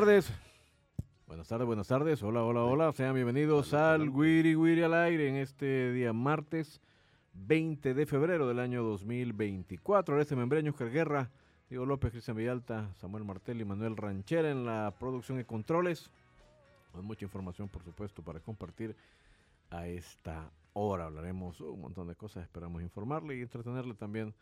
Tardes. Buenas tardes, buenas tardes. Hola, hola, hola. Sean bienvenidos al Wiri Wiri al aire en este día martes 20 de febrero del año 2024. Este membreño, Oscar Guerra, Diego López, Cristian Villalta, Samuel Martel y Manuel Ranchera en la producción y controles. Con mucha información, por supuesto, para compartir a esta hora. Hablaremos un montón de cosas. Esperamos informarle y entretenerle también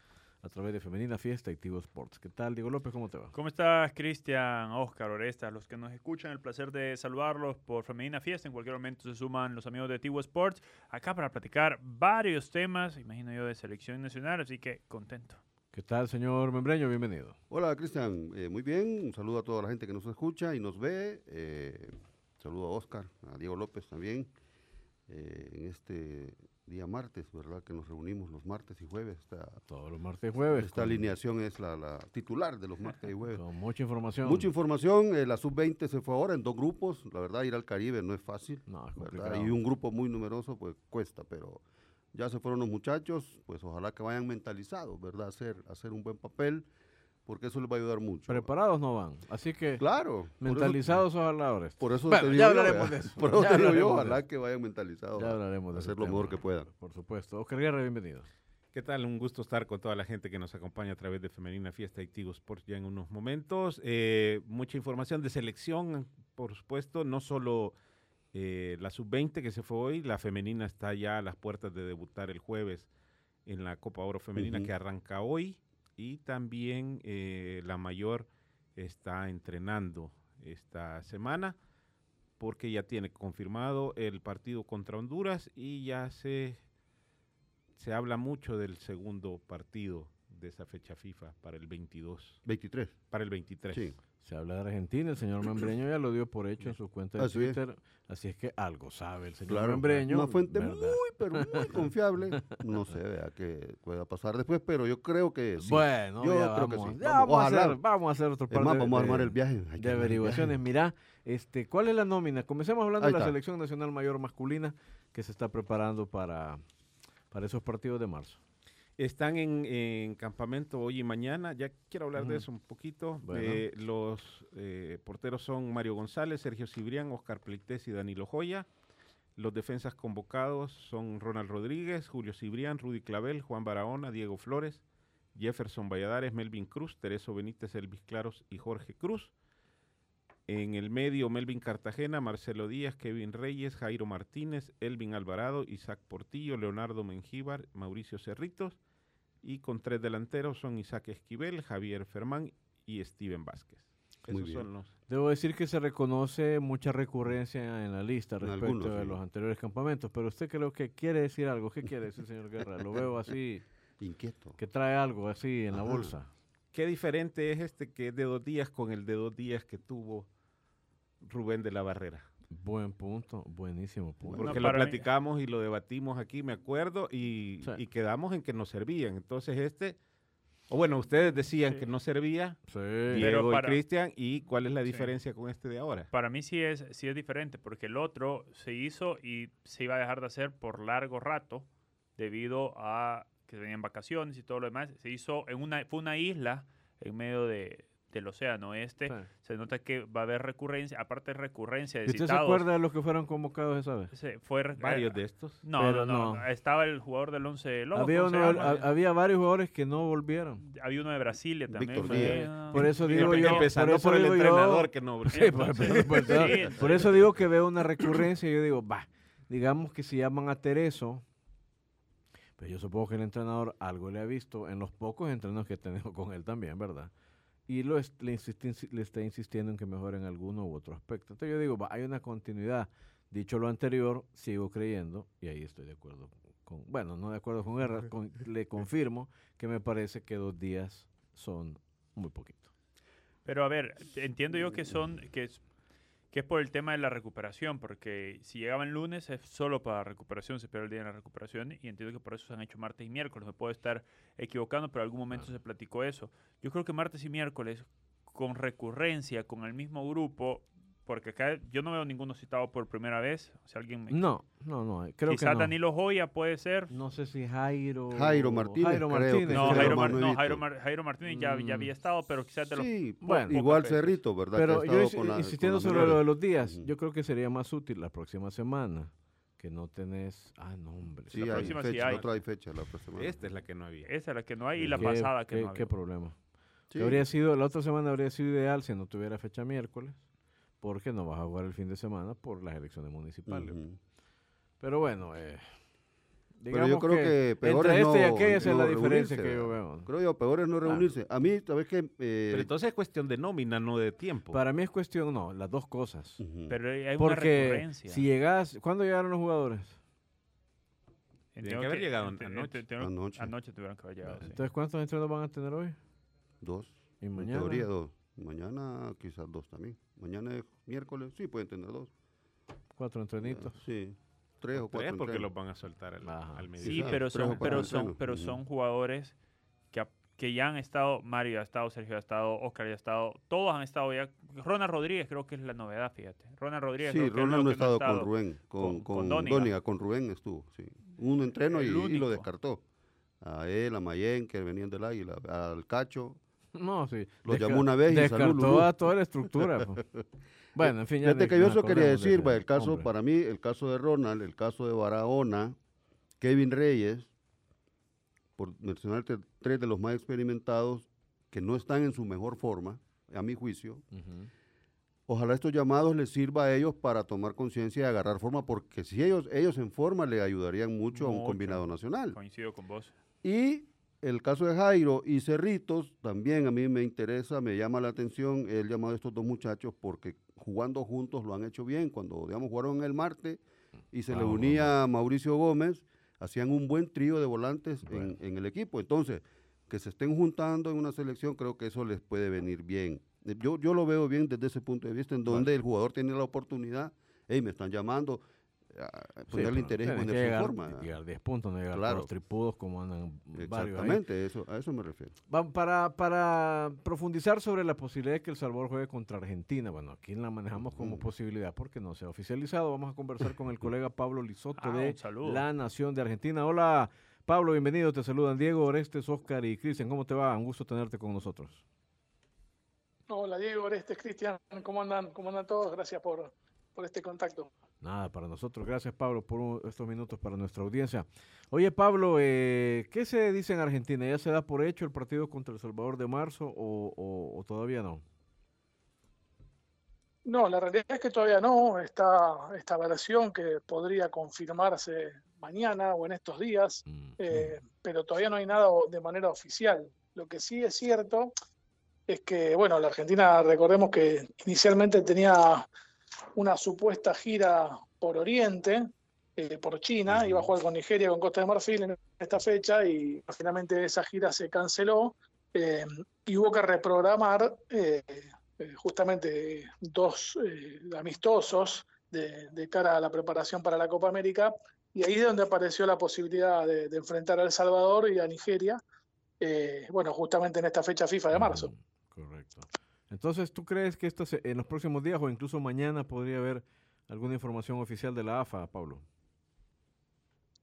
a través de Femenina Fiesta y Tigo Sports. ¿Qué tal, Diego López? ¿Cómo te va? ¿Cómo estás, Cristian, Oscar, Oresta? Los que nos escuchan, el placer de saludarlos por Femenina Fiesta. En cualquier momento se suman los amigos de Tigo Sports acá para platicar varios temas, imagino yo, de selección nacional, así que contento. ¿Qué tal, señor Membreño? Bienvenido. Hola Cristian, Eh, muy bien, un saludo a toda la gente que nos escucha y nos ve, eh, saludo a Oscar, a Diego López también, eh, en este día martes, ¿verdad? Que nos reunimos los martes y jueves, esta, Todos los martes y jueves. esta con- alineación es la, la titular de los martes y jueves. Con mucha información. Mucha información, eh, la sub-20 se fue ahora en dos grupos, la verdad ir al Caribe no es fácil, No, es complicado. y un grupo muy numeroso pues cuesta, pero ya se fueron los muchachos, pues ojalá que vayan mentalizados, ¿verdad? Hacer, hacer un buen papel, porque eso les va a ayudar mucho. Preparados no van. Así que Claro. por eso- mentalizados ojalá ahora. Por eso Bueno, te digo ya hablaremos de eso, Por eso ya te digo yo, hablaremos de ojalá eso. que vayan mentalizados. Ya hablaremos de hacer lo tema, mejor que puedan. Por supuesto. Oscar Guerra, bienvenido. ¿Qué tal? Un gusto estar con toda la gente que nos acompaña a través de Femenina Fiesta y Tigo Sports ya en unos momentos. Eh, mucha información de selección, por supuesto, no solo eh, la sub-20 que se fue hoy, la femenina está ya a las puertas de debutar el jueves en la Copa Oro Femenina que arranca hoy y también eh, la mayor está entrenando esta semana porque ya tiene confirmado el partido contra Honduras y ya se se habla mucho del segundo partido de esa fecha FIFA para el 22, 23. para el 23. Sí. Se habla de Argentina. El señor Membreño ya lo dio por hecho en su cuenta de Así es. Twitter. Así es que algo sabe el señor Claro, Membreño. una fuente ¿verdad? muy, pero muy confiable. No sé, vea qué pueda pasar después, pero yo creo que sí. Bueno, Yo ya creo que vamos, sí. ya Vamos, vamos, a hacer, vamos a hacer otro par más, de, vamos a armar el viaje. Hay que de averiguaciones. Mira, este, ¿cuál es la nómina? Comencemos hablando de la selección nacional mayor masculina que se está preparando para, para esos partidos de marzo. Están en, en campamento hoy y mañana. Ya quiero hablar de eso un poquito. Bueno. Eh, los eh, porteros son Mario González, Sergio Cibrián, Oscar Pleites y Danilo Joya. Los defensas convocados son Ronald Rodríguez, Julio Cibrián, Rudy Clavel, Juan Barahona, Diego Flores, Jefferson Valladares, Melvin Cruz, Tereso Benítez, Elvis Claros y Jorge Cruz. En el medio, Melvin Cartagena, Marcelo Díaz, Kevin Reyes, Jairo Martínez, Elvin Alvarado, Isaac Portillo, Leonardo Mengíbar, Mauricio Cerritos. Y con tres delanteros son Isaac Esquivel, Javier Fermán y Steven Vázquez. Muy Esos bien. son los. Debo decir que se reconoce mucha recurrencia en la lista respecto algunos, de sí. los anteriores campamentos, pero usted creo que quiere decir algo. ¿Qué quiere decir, señor Guerra? Lo veo así, Inquieto. que trae algo así en la bolsa. Qué diferente es este que es de dos días con el de dos días que tuvo Rubén de la Barrera. Buen punto, buenísimo punto. Porque lo mí- platicamos y lo debatimos aquí, me acuerdo, y, Sí. y quedamos en que no servían. Entonces este, o bueno, ustedes decían Sí. que no servía, Sí. Diego para- y Cristian, y cuál es la Sí. diferencia con este de ahora. Para mí sí es, sí es diferente, porque el otro se hizo y se iba a dejar de hacer por largo rato, debido a que venían vacaciones y todo lo demás. Se hizo en una, fue una isla en medio de, del Océano Este. Sí. Se nota que va a haber recurrencia, aparte de recurrencia de ¿Y usted se acuerda de los que fueron convocados esa vez? se- fue Varios eh, de estos. No, Pero no, no, no. Estaba el jugador del 11 Lobos. Había, había varios jugadores que no volvieron. Había uno de Brasilia también. Víctor fue- Díaz. Por eso digo yo, por Empezando eso por, el yo- entrenador que no. Sí, por, por- por- Sí, por eso digo que veo una recurrencia y yo digo, va, digamos que si llaman a Tereso, pero yo supongo que el entrenador algo le ha visto en los pocos entrenos que he tenido con él también, ¿verdad? Y lo es- le, insisti- le está insistiendo en que mejore en alguno u otro aspecto. Entonces yo digo, va, hay una continuidad. Dicho lo anterior, sigo creyendo, y ahí estoy de acuerdo con, bueno, no de acuerdo con Guerra, con- le confirmo que me parece que dos días son muy poquito. Pero a ver, entiendo yo que son que que es por el tema de la recuperación, porque si llegaban lunes es solo para recuperación, se pierde el día de la recuperación y entiendo que por eso se han hecho martes y miércoles. Me puedo estar equivocando, pero en algún momento se platicó eso. Yo creo que martes y miércoles con recurrencia, con el mismo grupo, porque acá yo no veo ninguno citado por primera vez. O sea, alguien me... No, no, no, creo Quizás que no. Danilo Joya puede ser. No sé si Jairo. Jairo Martínez, Jairo Martínez. No, Jairo, Mar- no. Jairo, Mar- Jairo Martínez ya, ya Mm. había estado, pero quizás de los Sí, Bueno. igual. Cerrito, ¿verdad? Pero yo insistiendo sobre lo de los días, yo creo que sería más útil la próxima semana que no tenés. Ah, no, hombre. Sí, la hay próxima sí fecha, hay. la otra hay fecha la semana. Esta es la que no había. Esa es la que no hay y la Qué- pasada que qué, no había. qué problema. Sí. Que Habría sido, la otra semana habría sido ideal si no tuviera fecha miércoles, porque no vas a jugar el fin de semana por las elecciones municipales. Pero bueno, eh, Pero yo digamos creo que, peor entre es este y no- aquella esa es la diferencia que yo veo. Creo yo, peor es no Claro. reunirse. A mí, ¿sabes qué? Eh, Pero entonces es cuestión de nómina, no de tiempo. Para mí es cuestión, no, las dos cosas. Pero hay una Porque recurrencia. si llegas, ¿cuándo llegaron los jugadores? Entiendo que haber llegado anoche. Anoche. Anoche tuvieron que haber llegado. sí. Entonces, ¿cuántos entrenos van a tener hoy? Dos. Y En mañana. teoría dos. Mañana quizás dos también. Mañana es miércoles, sí, pueden tener dos. Cuatro entrenitos. Sí. Tres o Tres cuatro. porque los van a soltar al, al Sí, mediodía. Quizás pero tres son, pero son, pero son jugadores que, que ya han estado, Mario ha estado, Sergio ha estado, Oscar ya ha estado, todos han estado ya. Ronald Rodríguez creo que es la novedad, fíjate. Ronald Rodríguez Sí, creo que es Ronald no ha no estado con Rubén, con, con- con, con Dóniga. Dóniga. con Rubén estuvo, sí. Un entreno y, y lo descartó. A él, a Mayen, que venían del Águila, al Cacho. No, sí. Lo Desca- llamó una vez y Descartó a toda la estructura. pues. bueno, en fin, ya Fíjate ni que yo eso quería de decir, el caso, hombre. para mí, el caso de Ronald, el caso de Barahona, Kevin Reyes, por mencionarte tres de los más experimentados, que no están en su mejor forma, a mi juicio, ojalá estos llamados les sirva a ellos para tomar conciencia y agarrar forma, porque si ellos, ellos en forma le ayudarían mucho, a un Mucho. combinado nacional. Coincido con vos. Y el caso de Jairo y Cerritos también a mí me interesa, me llama la atención el llamado de estos dos muchachos porque jugando juntos lo han hecho bien. Cuando, digamos, jugaron el martes y se le Ah, unía Mauricio Gómez, hacían un buen trío de volantes en- Bueno. en, el equipo. Entonces, que se estén juntando en una selección, creo que eso les puede venir bien. Yo, yo lo veo bien desde ese punto de vista, en donde el jugador tiene la oportunidad, hey, me están llamando, a Sí, ponerle pero interés en llegar, forma. llegar 10 puntos, no llegar Claro. por los tripudos como andan varios ahí. Exactamente, eso, a eso me refiero. Para, para profundizar sobre la posibilidad de que El Salvador juegue contra Argentina, bueno, aquí la manejamos como posibilidad porque no se ha oficializado. Vamos a conversar con el colega Pablo Lisoto Ah, de. La Nación de Argentina. Hola, Pablo, bienvenido. Te saludan Diego, Orestes, Oscar y Cristian. ¿Cómo te va? Un gusto tenerte con nosotros. Hola Diego, Orestes, Cristian, ¿cómo andan? ¿Cómo andan todos? Gracias por, por este contacto. Nada, para nosotros. Gracias, Pablo, por un- estos minutos para nuestra audiencia. Oye, Pablo, eh, ¿qué se dice en Argentina? ¿Ya se da por hecho el partido contra El Salvador de marzo o, o- o todavía no? No, la realidad es que todavía no. Está esta versión que podría confirmarse mañana o en estos días, Mm, eh, pero todavía no hay nada de manera oficial. Lo que sí es cierto es que, bueno, la Argentina, recordemos que inicialmente tenía una supuesta gira por Oriente, eh, por China, iba a jugar con Nigeria, con Costa de Marfil en esta fecha y finalmente esa gira se canceló eh, y hubo que reprogramar eh, justamente dos amistosos de, de cara a la preparación para la Copa América y ahí es donde apareció la posibilidad de, de enfrentar a El Salvador y a Nigeria, bueno, justamente en esta fecha FIFA de marzo. Correcto. Entonces, ¿tú crees que esto se- en los próximos días o incluso mañana podría haber alguna información oficial de la AFA, Pablo?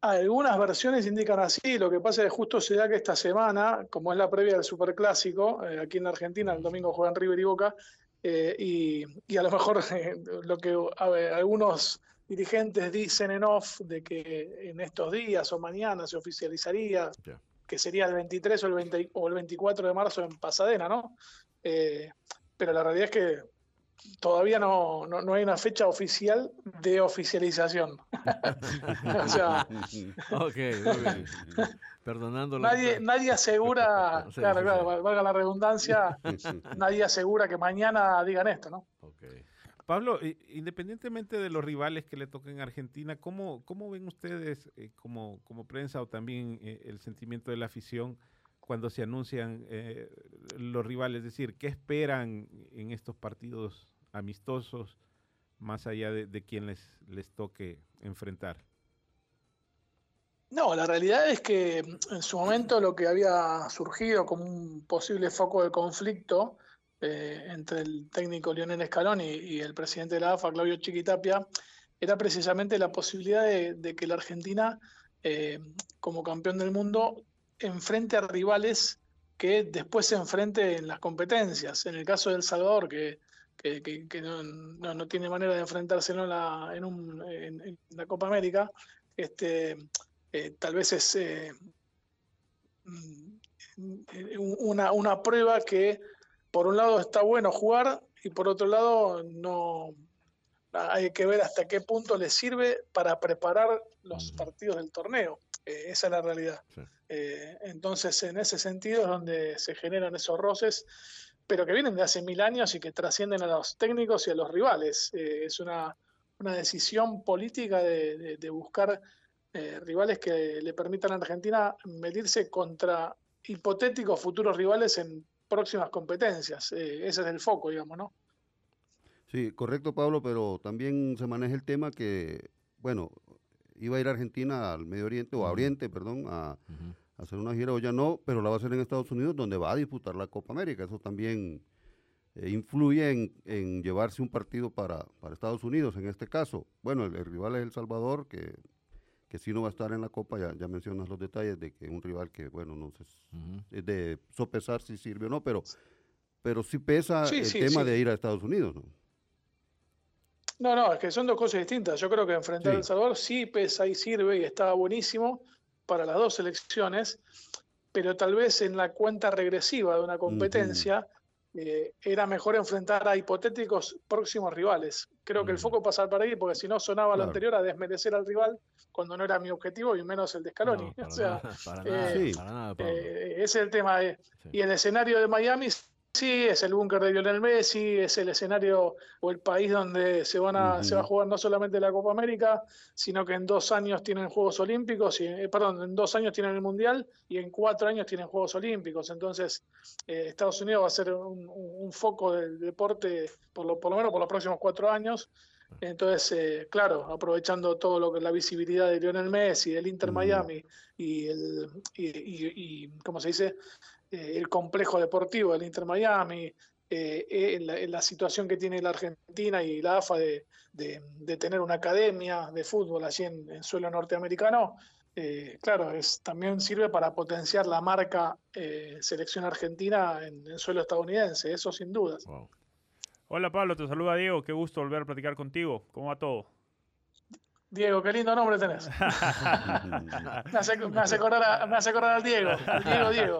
Algunas versiones indican así, lo que pasa es que justo se da que esta semana, como es la previa del Superclásico, eh, aquí en la Argentina, el domingo juegan River y Boca, eh, y, y a lo mejor eh, lo que a ver, algunos dirigentes dicen en off de que en estos días o mañana se oficializaría, que sería el 23 o el, 20 o el 24 de marzo en Pasadena, ¿no? Eh, pero la realidad es que todavía no, no, no hay una fecha oficial de oficialización. o sea, Ok, muy bien. Perdonando la nadie, nadie asegura, Sí, claro, sí, claro, sí. val- valga la redundancia, nadie asegura que mañana digan esto, ¿no? Ok. Pablo, independientemente de los rivales que le toquen a Argentina, ¿cómo, cómo ven ustedes eh, como, como prensa o también eh, el sentimiento de la afición cuando se anuncian eh, los rivales? Es decir, ¿qué esperan en estos partidos amistosos más allá de, de quien les, toque enfrentar? No, la realidad es que en su momento lo que había surgido como un posible foco de conflicto eh, entre el técnico Lionel Scaloni y el presidente de la AFA, Claudio Chiquitapia, era precisamente la posibilidad de, de que la Argentina, eh, como campeón del mundo, enfrente a rivales que después se enfrente en las competencias. En el caso de El Salvador, que, que- que- que no, no- no tiene manera de enfrentárselo en la, en un- en- en la Copa América, este, eh, tal vez es eh, mm, un- una, una prueba que por un lado está bueno jugar y por otro lado no hay que ver hasta qué punto le sirve para preparar los Ujú. partidos del torneo. Eh, esa es la realidad. Sí. Eh, entonces, en ese sentido es donde se generan esos roces, pero que vienen de hace mil años y que trascienden a los técnicos y a los rivales. Eh, es una, una decisión política de, de- de buscar rivales que le permitan a Argentina medirse contra hipotéticos futuros rivales en próximas competencias. Ese es el foco, digamos, ¿no? Sí, correcto, Pablo, pero también se maneja el tema que, bueno, iba a ir a Argentina al Medio Oriente, o a. Oriente, perdón, a, hacer una gira, o ya no, pero la va a hacer en Estados Unidos, donde va a disputar la Copa América. Eso también eh, influye en, en llevarse un partido para, para Estados Unidos, en este caso. Bueno, el, el rival es El Salvador, que, que sí no va a estar en la Copa, ya, ya mencionas los detalles de que un rival que, bueno, no sé, es de sopesar si sirve o no, pero, pero sí pesa Sí, el sí, tema sí. de ir a Estados Unidos, ¿no? No, no, es que son dos cosas distintas. Yo creo que enfrentar Sí. a El Salvador sí pesa y sirve y estaba buenísimo para las dos selecciones, pero tal vez en la cuenta regresiva de una competencia eh, era mejor enfrentar a hipotéticos próximos rivales. Creo que el foco pasa por ahí, porque si no sonaba lo anterior a desmerecer al rival cuando no era mi objetivo y menos el de Scaloni. No, para o sea, nada, para nada, eh, para nada, eh, ese es el tema. Sí. Y el escenario de Miami, sí, es el búnker de Lionel Messi, es el escenario o el país donde se, van a, se va a jugar no solamente la Copa América, sino que en dos años tienen Juegos Olímpicos, y, eh, perdón, en dos años tienen el Mundial y en cuatro años tienen Juegos Olímpicos. Entonces, eh, Estados Unidos va a ser un, un- un foco del deporte, por lo, por lo menos por los próximos cuatro años. Entonces, eh, claro, aprovechando todo lo que la visibilidad de Lionel Messi, del Inter. Miami y el, y, y- y, ¿cómo se dice? Eh, el complejo deportivo del Inter Miami, eh, eh, la, situación que tiene la Argentina y la AFA de, de- tener una academia de fútbol allí en, suelo norteamericano, claro, es, también sirve para potenciar la marca selección argentina en, suelo estadounidense, eso sin dudas. Wow. Hola Pablo, te saluda Diego, qué gusto volver a platicar contigo. ¿Cómo va todo? Diego, qué lindo nombre tenés. Me hace, me hace acordar, a- me hace acordar al Diego, al Diego Diego.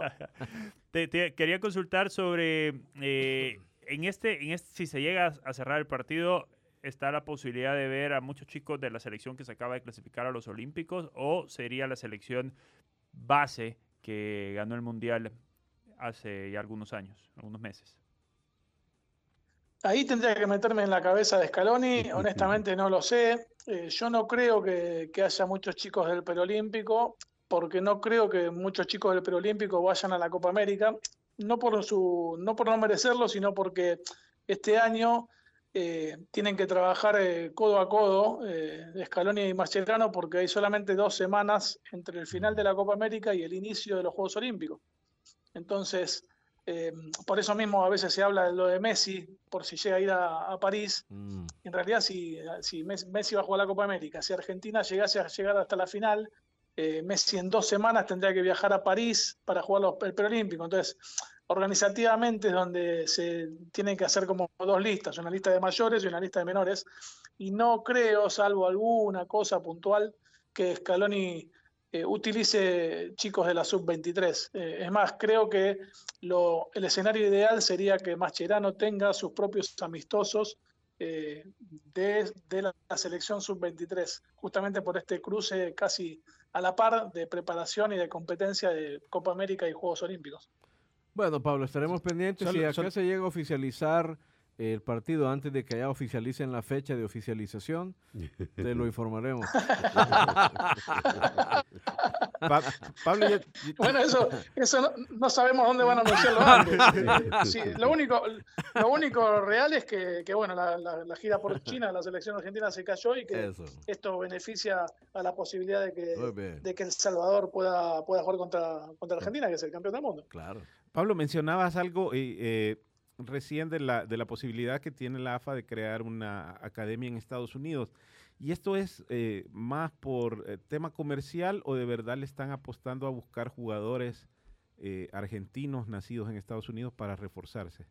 Te, te quería consultar sobre, eh, en este, en este, si se llega a cerrar el partido, ¿está la posibilidad de ver a muchos chicos de la selección que se acaba de clasificar a los Olímpicos o sería la selección base que ganó el Mundial hace ya algunos años, algunos meses? Ahí tendría que meterme en la cabeza de Scaloni, honestamente no lo sé. Eh, yo no creo que, que haya muchos chicos del preolímpico, porque no creo que muchos chicos del preolímpico vayan a la Copa América, no por su, no por no merecerlo, sino porque este año eh, tienen que trabajar eh, codo a codo eh, Scaloni y Mascherano, porque hay solamente dos semanas entre el final de la Copa América y el inicio de los Juegos Olímpicos. Entonces, eh, por eso mismo a veces se habla de lo de Messi, por si llega a ir a, a París. Mm, En realidad, si, si Mes- Messi va a jugar la Copa América, si Argentina llegase a llegar hasta la final eh, Messi en dos semanas tendría que viajar a París para jugar los- el preolímpico. Entonces, organizativamente es donde se tienen que hacer como dos listas, una lista de mayores y una lista de menores. Y no creo, salvo alguna cosa puntual, que Scaloni eh, utilice chicos de la sub-23. Eh, es más, creo que lo- el escenario ideal sería que Mascherano tenga sus propios amistosos eh, de, de la, la selección sub-23, justamente por este cruce casi a la par de preparación y de competencia de Copa América y Juegos Olímpicos. Bueno, Pablo, estaremos pendientes. Si acá se llega a oficializar el partido antes de que ya oficialicen la fecha de oficialización, te lo informaremos. Pa- Pablo, ya- Bueno, eso, eso no, no sabemos dónde van a anunciarlo antes. Sí, lo, único, lo único real es que, que, bueno, la, la- la gira por China, la selección argentina se cayó y que Eso. esto beneficia a la posibilidad de que, de que El Salvador pueda, pueda jugar contra, contra Argentina, que es el campeón del mundo. Claro. Pablo, mencionabas algo eh, eh, recién de la, de la posibilidad que tiene la AFA de crear una academia en Estados Unidos. ¿Y esto es eh, más por eh, tema comercial o de verdad le están apostando a buscar jugadores eh, argentinos nacidos en Estados Unidos para reforzarse?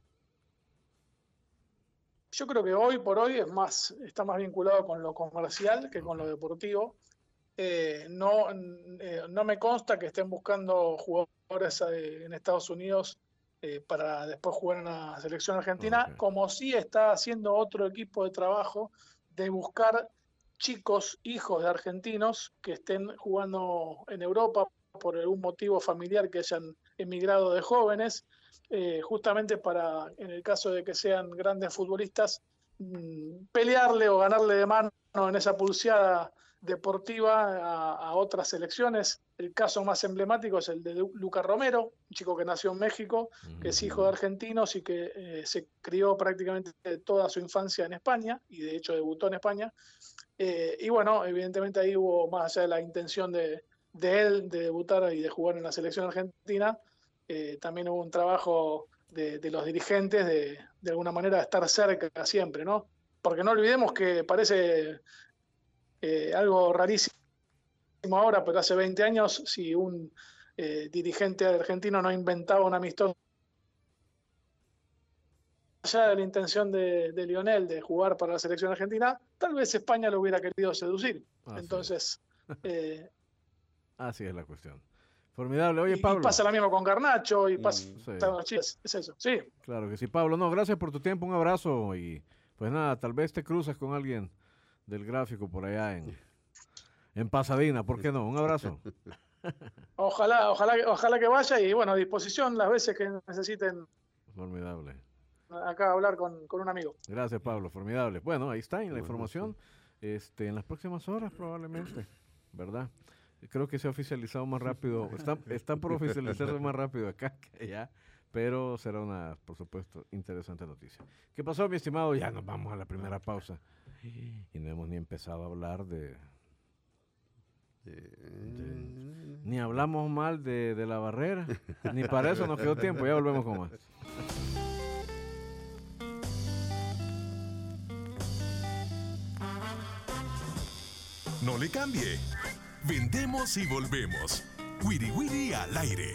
Yo creo que hoy por hoy es más, está más vinculado con lo comercial que con lo deportivo. No, no me consta que estén buscando jugadores en Estados Unidos eh, para después jugar en la selección argentina, como sí está haciendo otro equipo de trabajo de buscar chicos, hijos de argentinos que estén jugando en Europa por algún motivo familiar que hayan emigrado de jóvenes eh, justamente para, en el caso de que sean grandes futbolistas, mm, pelearle o ganarle de mano en esa pulseada deportiva a, a otras selecciones. El caso más emblemático es el de Lu- Luca Romero, un chico que nació en México, que es hijo de argentinos y que eh, se crió prácticamente toda su infancia en España y de hecho debutó en España. Eh, y bueno, evidentemente ahí hubo más allá de la intención de, de él de debutar y de jugar en la selección argentina, eh, también hubo un trabajo de, de los dirigentes de, de alguna manera estar cerca siempre, ¿no? Porque no olvidemos que parece eh, algo rarísimo ahora, pero hace 20 años, si un eh, dirigente argentino no inventaba un amistoso allá de la intención de, de Lionel de jugar para la selección argentina, tal vez España lo hubiera querido seducir. Es. Entonces, eh, Así es la cuestión. Formidable. Oye, y, Pablo. pasa lo mismo con Garnacho y pasa Sí, es eso, sí. claro que sí, Pablo. No, gracias por tu tiempo. Un abrazo. Y pues nada, tal vez te cruces con alguien del gráfico por allá en, en Pasadena. ¿Por qué no? Un abrazo. Ojalá, ojalá, que- ojalá que vaya y bueno, a disposición las veces que necesiten Formidable. acá hablar con, con un amigo. Gracias, Pablo. Formidable. Bueno, ahí está en la Bueno, información. Este, en las próximas horas probablemente, ¿verdad? Creo que se ha oficializado más rápido. Está, está por oficializarse más rápido acá que allá, pero será una, por supuesto, interesante noticia. ¿Qué pasó, mi estimado? Ya nos vamos a la primera pausa. Y no hemos ni empezado a hablar de... Eh, Ni hablamos mal de, de la barrera. Ni para eso nos quedó tiempo. Ya volvemos con más. No le cambie. Vendemos y volvemos. Wiri Wiri al aire.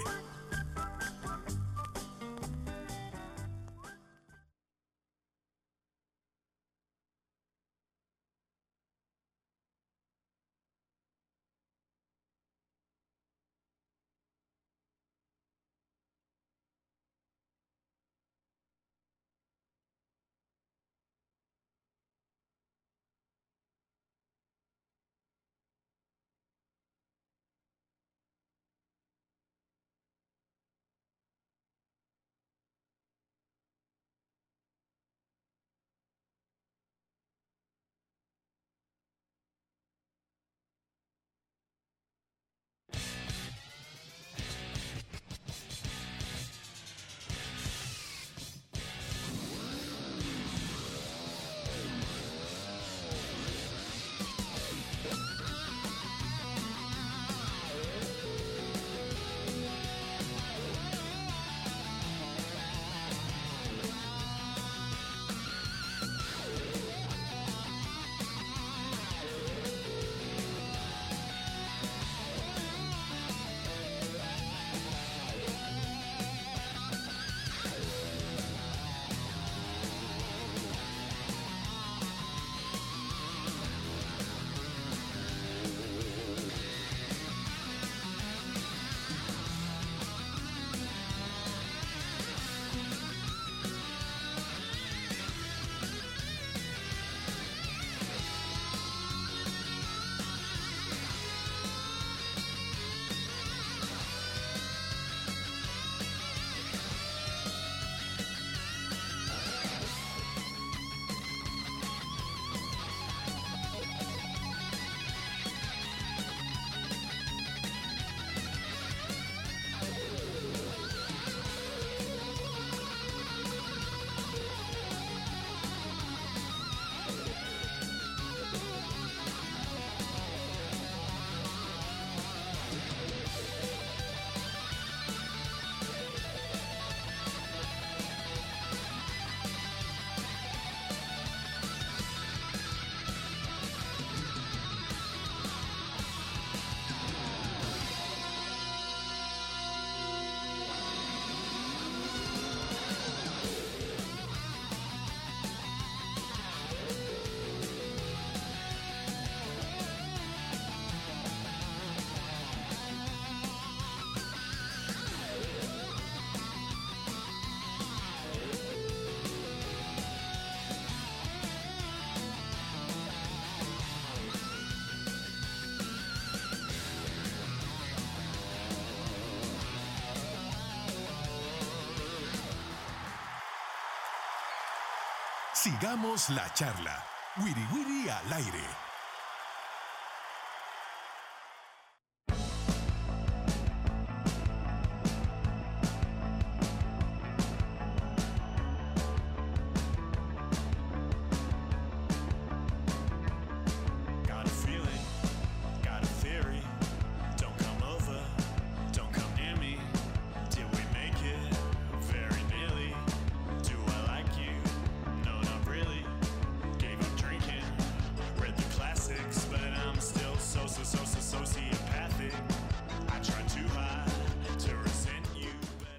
Sigamos la charla. Wiri Wiri al aire.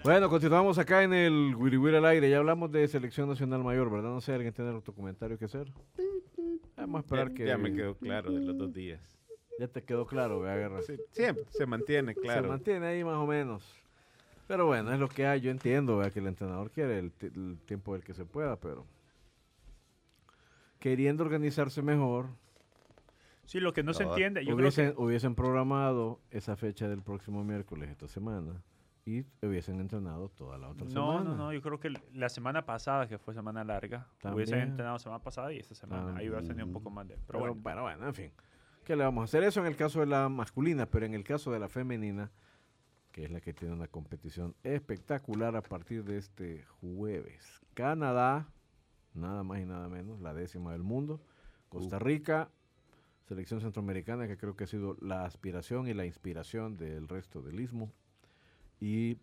Bueno, continuamos acá en el Wiri Wiri al aire. Ya hablamos de selección nacional mayor, ¿verdad? No sé, ¿alguien tiene otro comentario que hacer? Vamos a esperar Ya, que... ya me quedó claro de los dos días. Ya te quedó claro, ¿verdad, Guerra? Sí, siempre se mantiene claro. Se mantiene ahí más o menos. Pero bueno, es lo que hay. Yo entiendo ¿verdad? que el entrenador quiere el, el tiempo del que se pueda, pero queriendo organizarse mejor, Sí, lo que no se Cabal. entiende, yo creo hubiesen, que hubiesen programado esa fecha del próximo miércoles esta semana y hubiesen entrenado toda la otra no, semana. no, no, yo creo que la semana pasada, que fue semana larga, hubiesen entrenado semana pasada y esta semana. Ahí hubiera tenido un poco más de. Pero, Pero, bueno, bueno, bueno, en fin. ¿Qué le vamos a hacer? Eso en el caso de la masculina, pero en el caso de la femenina, que es la que tiene una competición espectacular a partir de este jueves. Canadá, nada más y nada menos, la décima del mundo. Costa Rica, selección centroamericana, que creo que ha sido la aspiración y la inspiración del resto del istmo. Y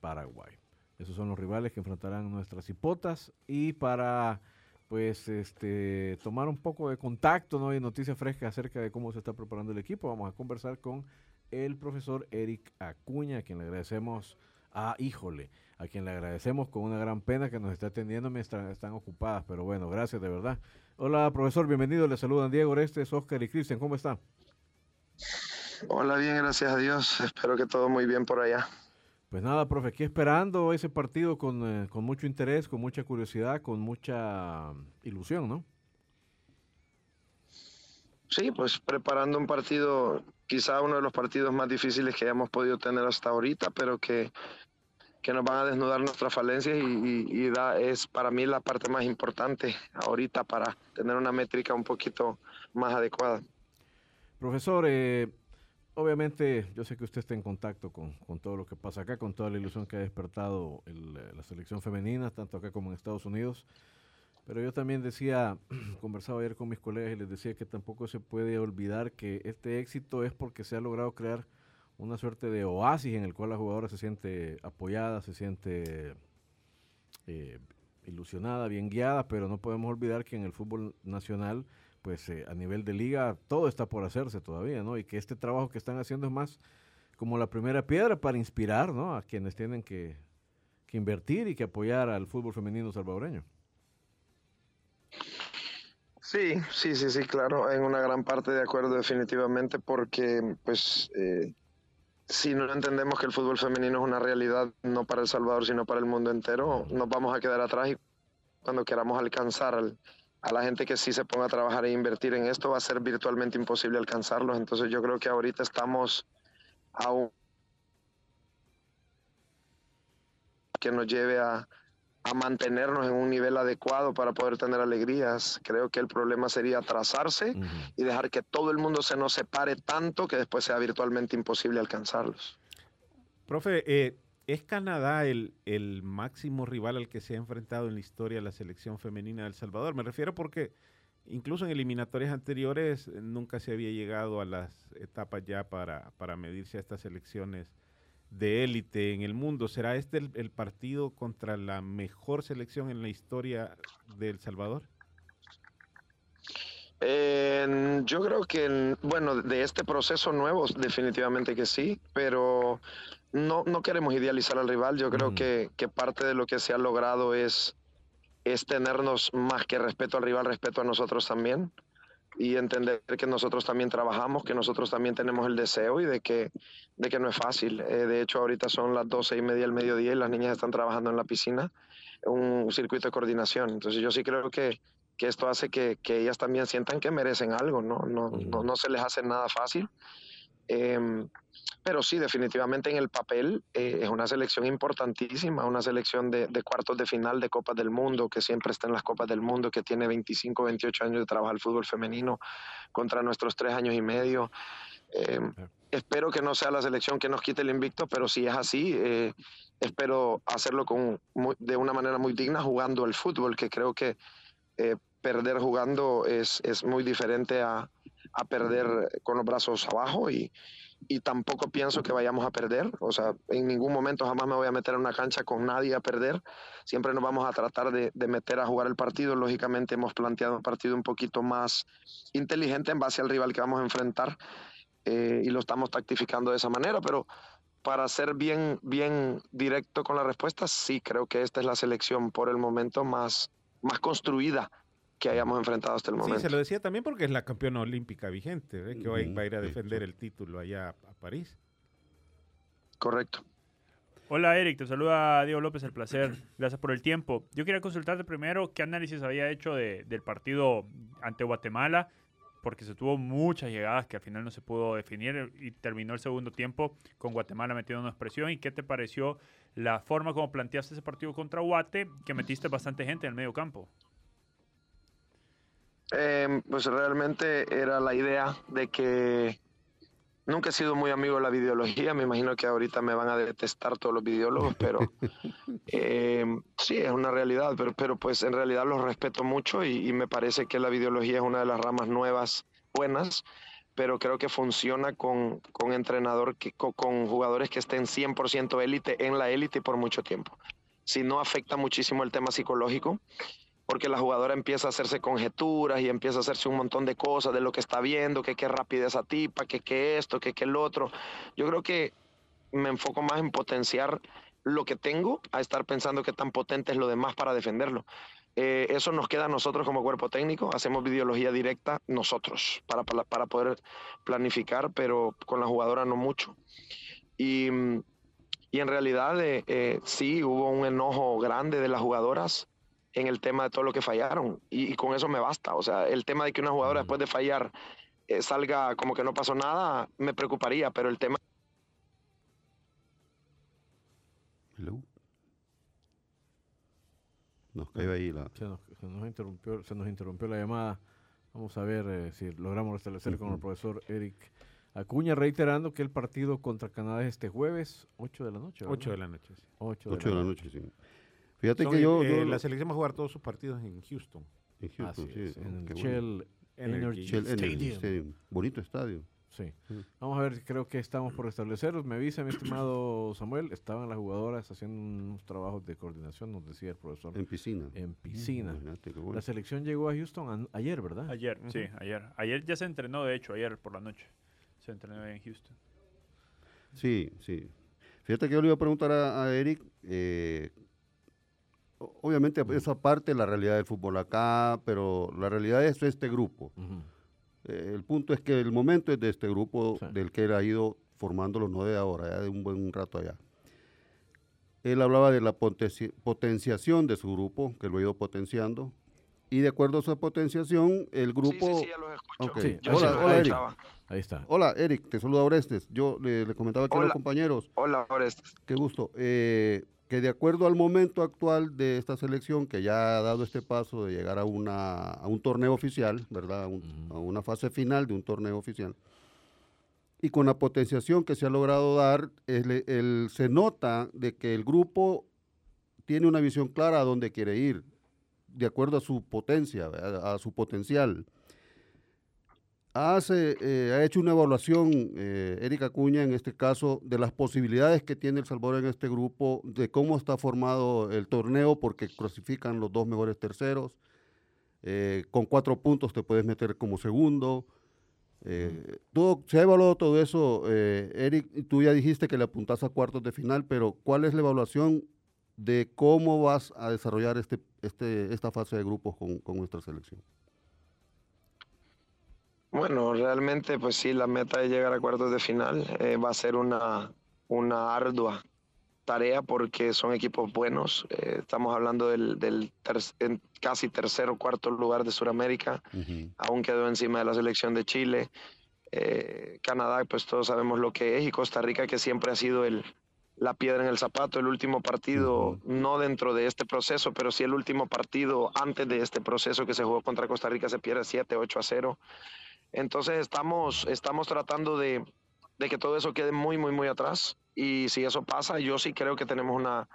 Paraguay. Esos son los rivales que enfrentarán nuestras hipotas. Y para pues este tomar un poco de contacto ¿no? y noticias frescas acerca de cómo se está preparando el equipo, vamos a conversar con el profesor Eric Acuña, a quien le agradecemos, a híjole, a quien le agradecemos con una gran pena que nos está atendiendo mientras están ocupadas, pero bueno, gracias de verdad. Hola profesor, bienvenido, le saludan Diego Orestes, Oscar y Cristian, ¿cómo están? Hola, bien, gracias a Dios. Espero que todo muy bien por allá. Pues nada, profe, aquí esperando ese partido con, eh, con mucho interés, con mucha curiosidad, con mucha ilusión, ¿no? Sí, pues preparando un partido, quizá uno de los partidos más difíciles que hayamos podido tener hasta ahorita, pero que, que nos van a desnudar nuestras falencias y, y- y da, es para mí la parte más importante ahorita para tener una métrica un poquito más adecuada. Profesor, eh, obviamente yo sé que usted está en contacto con, con todo lo que pasa acá, con toda la ilusión que ha despertado eh, la selección femenina, tanto acá como en Estados Unidos. Pero yo también decía, conversaba ayer con mis colegas y les decía que tampoco se puede olvidar que este éxito es porque se ha logrado crear una suerte de oasis en el cual la jugadora se siente apoyada, se siente eh, ilusionada, bien guiada, pero no podemos olvidar que en el fútbol nacional, pues eh, a nivel de liga, todo está por hacerse todavía, ¿no? Y que este trabajo que están haciendo es más como la primera piedra para inspirar, ¿no? A quienes tienen que, que invertir y que apoyar al fútbol femenino salvadoreño. Sí, sí, sí, sí, claro, en una gran parte de acuerdo definitivamente porque pues eh, si no entendemos que el fútbol femenino es una realidad no para El Salvador sino para el mundo entero, nos vamos a quedar atrás y cuando queramos alcanzar al- a la gente que sí se ponga a trabajar e invertir en esto va a ser virtualmente imposible alcanzarlos. Entonces yo creo que ahorita estamos a un que nos lleve a, a mantenernos en un nivel adecuado para poder tener alegrías. Creo que el problema sería atrasarse y dejar que todo el mundo se nos separe tanto que después sea virtualmente imposible alcanzarlos. Profe, eh, ¿es Canadá el, el máximo rival al que se ha enfrentado en la historia la selección femenina de El Salvador? Me refiero porque incluso en eliminatorias anteriores eh, nunca se había llegado a las etapas ya para, para medirse a estas selecciones de élite en el mundo. ¿Será este el, partido contra la mejor selección en la historia de El Salvador? Eh, yo creo que, bueno, de este proceso nuevo, definitivamente que sí, pero no, no queremos idealizar al rival. Yo creo Ujú. que, que parte de lo que se ha logrado es, es tenernos más que respeto al rival, respeto a nosotros también. Y entender que nosotros también trabajamos, que nosotros también tenemos el deseo y de que, de que no es fácil. Eh, de hecho, ahorita son las doce y media del mediodía y las niñas están trabajando en la piscina, un circuito de coordinación. Entonces, yo sí creo que, que esto hace que, que ellas también sientan que merecen algo, ¿no? No, no, Ujú. no se les hace nada fácil. Em, pero sí, definitivamente en el papel eh, es una selección importantísima, una selección de, de cuartos de final de Copas del Mundo, que siempre está en las Copas del Mundo, que tiene 25, 28 años de trabajar el fútbol femenino contra nuestros tres años y medio. Em, espero que no sea la selección que nos quite el invicto, pero si es así, eh, espero hacerlo con, muy- de una manera muy digna jugando el fútbol, que creo que eh, perder jugando es, es muy diferente a, a perder con los brazos abajo y, y tampoco pienso que vayamos a perder. O sea, en ningún momento jamás me voy a meter en una cancha con nadie a perder. Siempre nos vamos a tratar de, de meter a jugar el partido. Lógicamente hemos planteado un partido un poquito más inteligente en base al rival que vamos a enfrentar eh, y lo estamos tactificando de esa manera, pero para ser bien, bien directo con la respuesta, sí creo que esta es la selección por el momento más, más construida que hayamos enfrentado hasta el Sí, momento. se lo decía también porque es la campeona olímpica vigente, ¿ve? que va, Ujú, va a ir a sí, defender sí. el título allá a, a París. Correcto. Hola Eric, te saluda Diego López, el placer. Gracias por el tiempo. Yo quería consultarte primero qué análisis había hecho de- del partido ante Guatemala, porque se tuvo muchas llegadas que al final no se pudo definir y terminó el segundo tiempo con Guatemala metiéndonos presión. ¿Y qué te pareció la forma como planteaste ese partido contra Guate, que metiste bastante gente en el medio campo? Eh, pues realmente era la idea de que nunca he sido muy amigo de la videología. Me imagino que ahorita me van a detestar todos los videólogos, pero eh, sí, es una realidad. Pero, pero pues en realidad los respeto mucho y, y me parece que la videología es una de las ramas nuevas buenas. Pero creo que funciona con, con entrenador, que, co- con, jugadores que estén 100% élite en la élite por mucho tiempo. Si no afecta muchísimo el tema psicológico, porque la jugadora empieza a hacerse conjeturas y empieza a hacerse un montón de cosas de lo que está viendo, que qué rápida esa tipa, que qué esto, que qué el otro. Yo creo que me enfoco más en potenciar lo que tengo a estar pensando qué tan potente es lo demás para defenderlo. Eh, eso nos queda a nosotros como cuerpo técnico, hacemos videología directa nosotros para, para, para poder planificar, pero con la jugadora no mucho. Y, y en realidad eh, eh, sí hubo un enojo grande de las jugadoras en el tema de todo lo que fallaron. Y, y con eso me basta. O sea, el tema de que una jugadora después de fallar eh, salga como que no pasó nada, me preocuparía, pero el tema Hello. Nos cayó ahí la... Se nos, se nos interrumpió, se nos interrumpió la llamada. Vamos a ver eh, si logramos restablecer con el profesor Eric Acuña, reiterando que el partido contra Canadá es este jueves, 8 de la noche. 8 de la noche. sí. 8 8 de la noche, sí. Fíjate Son que yo... eh, yo la selección va a jugar todos sus partidos en Houston. en Houston, Así sí, es, en el bueno. Shell Energy, Shell Energy Stadium. Stadium. Bonito estadio. Sí. Vamos a ver, creo que estamos por restablecerlos. Me avisa, mi estimado Samuel, estaban las jugadoras haciendo unos trabajos de coordinación, nos decía el profesor, En piscina. en piscina. La selección llegó a Houston ayer, ¿verdad? Ayer, sí, ayer. Ayer ya se entrenó, de hecho, ayer por la noche. Se entrenó en Houston. Sí, sí. Fíjate que yo le iba a preguntar a, a Eric, eh, obviamente esa parte la realidad del fútbol acá, pero la realidad es este grupo. Ujú. Eh, el punto es que el momento es de este grupo Sí. del que él ha ido formándolo, no de ahora, ya de un buen rato allá. Él hablaba de la potenci- potenciación de su grupo, que lo ha ido potenciando, y de acuerdo a su potenciación, el grupo... Sí, sí, sí, ya los escucho. Ok. Sí, Yo hola, hola, Eric. Ahí está. Hola, Eric, te saluda Orestes. Yo le, le comentaba aquí a los Hola. compañeros, Hola, Orestes. qué gusto, eh, que de acuerdo al momento actual de esta selección, que ya ha dado este paso de llegar a, una, a un torneo oficial, ¿verdad? A, un- Ujú. a una fase final de un torneo oficial. Y con la potenciación que se ha logrado dar, el- el- se nota de que el grupo tiene una visión clara a dónde quiere ir, de acuerdo a su potencia, a su potencial. Hace, eh, ha hecho una evaluación, eh, Erika Acuña, en este caso, de las posibilidades que tiene El Salvador en este grupo, de cómo está formado el torneo, porque clasifican los dos mejores terceros. Eh, con cuatro puntos te puedes meter como segundo. Eh, todo- se ha evaluado todo eso, eh, Eric, tú ya dijiste que le apuntas a cuartos de final, pero ¿cuál es la evaluación de cómo vas a desarrollar este, este, esta fase de grupos con, con nuestra selección? Bueno, realmente, pues sí, la meta de llegar a cuartos de final eh, va a ser una, una ardua tarea porque son equipos buenos. Eh, estamos hablando del, del ter- en casi tercer o cuarto lugar de Sudamérica. Aún quedó encima de la selección de Chile. Eh, Canadá, pues todos sabemos lo que es, y Costa Rica, que siempre ha sido el, la piedra en el zapato, el último partido, no dentro de este proceso, pero sí el último partido antes de este proceso que se jugó contra Costa Rica se pierde 7, 8 a 0. Entonces estamos, estamos tratando de, de que todo eso quede muy, muy, muy atrás. Y si eso pasa, yo sí creo que tenemos una,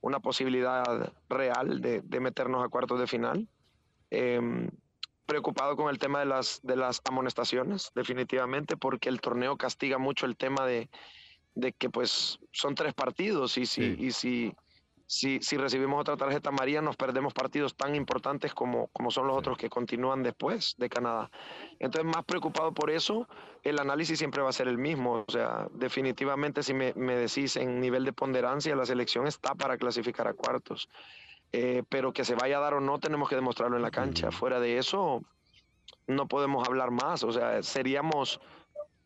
una posibilidad real de, de meternos a cuartos de final. Em, preocupado con el tema de las, de las amonestaciones, definitivamente, porque el torneo castiga mucho el tema de, de que pues son tres partidos y si, Sí. y si, si, si recibimos otra tarjeta amarilla nos perdemos partidos tan importantes como, como son los otros que continúan después de Canadá. Entonces, más preocupado por eso, el análisis siempre va a ser el mismo. O sea, definitivamente si me, me decís en nivel de ponderancia, la selección está para clasificar a cuartos. Eh, pero que se vaya a dar o no, tenemos que demostrarlo en la cancha. Fuera de eso, no podemos hablar más. O sea, seríamos...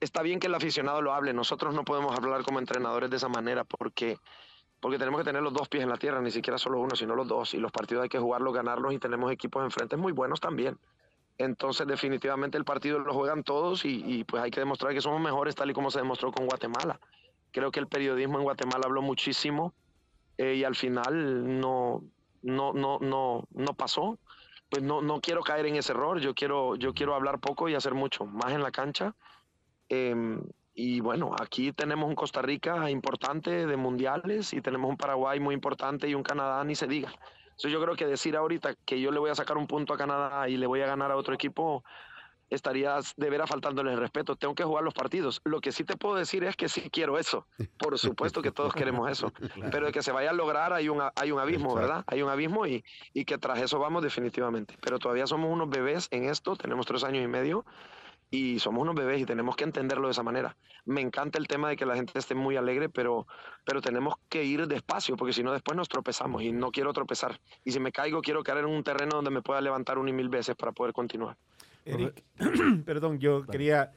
Está bien que el aficionado lo hable, nosotros no podemos hablar como entrenadores de esa manera porque, porque tenemos que tener los dos pies en la tierra, ni siquiera solo uno, sino los dos. Y los partidos hay que jugarlos, ganarlos y tenemos equipos enfrente muy buenos también. Entonces, definitivamente el partido lo juegan todos y, y, pues hay que demostrar que somos mejores tal y como se demostró con Guatemala. Creo que el periodismo en Guatemala habló muchísimo eh, y al final no, no, no, no, no pasó. Pues no, no quiero caer en ese error, yo quiero, yo quiero hablar poco y hacer mucho, más en la cancha. Em, y bueno, aquí tenemos un Costa Rica importante de mundiales y tenemos un Paraguay muy importante y un Canadá, ni se diga. Entonces yo creo que decir ahorita que yo le voy a sacar un punto a Canadá y le voy a ganar a otro equipo, estaría de veras faltándole el respeto. Tengo que jugar los partidos. Lo que sí te puedo decir es que sí quiero eso. Por supuesto que todos queremos eso. Pero de que se vaya a lograr hay un, hay un abismo. ¿verdad? Hay un abismo y, y que tras eso vamos definitivamente. Pero todavía somos unos bebés en esto, tenemos tres años y medio y somos unos bebés y tenemos que entenderlo de esa manera. Me encanta el tema de que la gente esté muy alegre, pero, pero tenemos que ir despacio, porque si no después nos tropezamos y no quiero tropezar. Y si me caigo, quiero caer en un terreno donde me pueda levantar un y mil veces para poder continuar. Eric, perdón, yo quería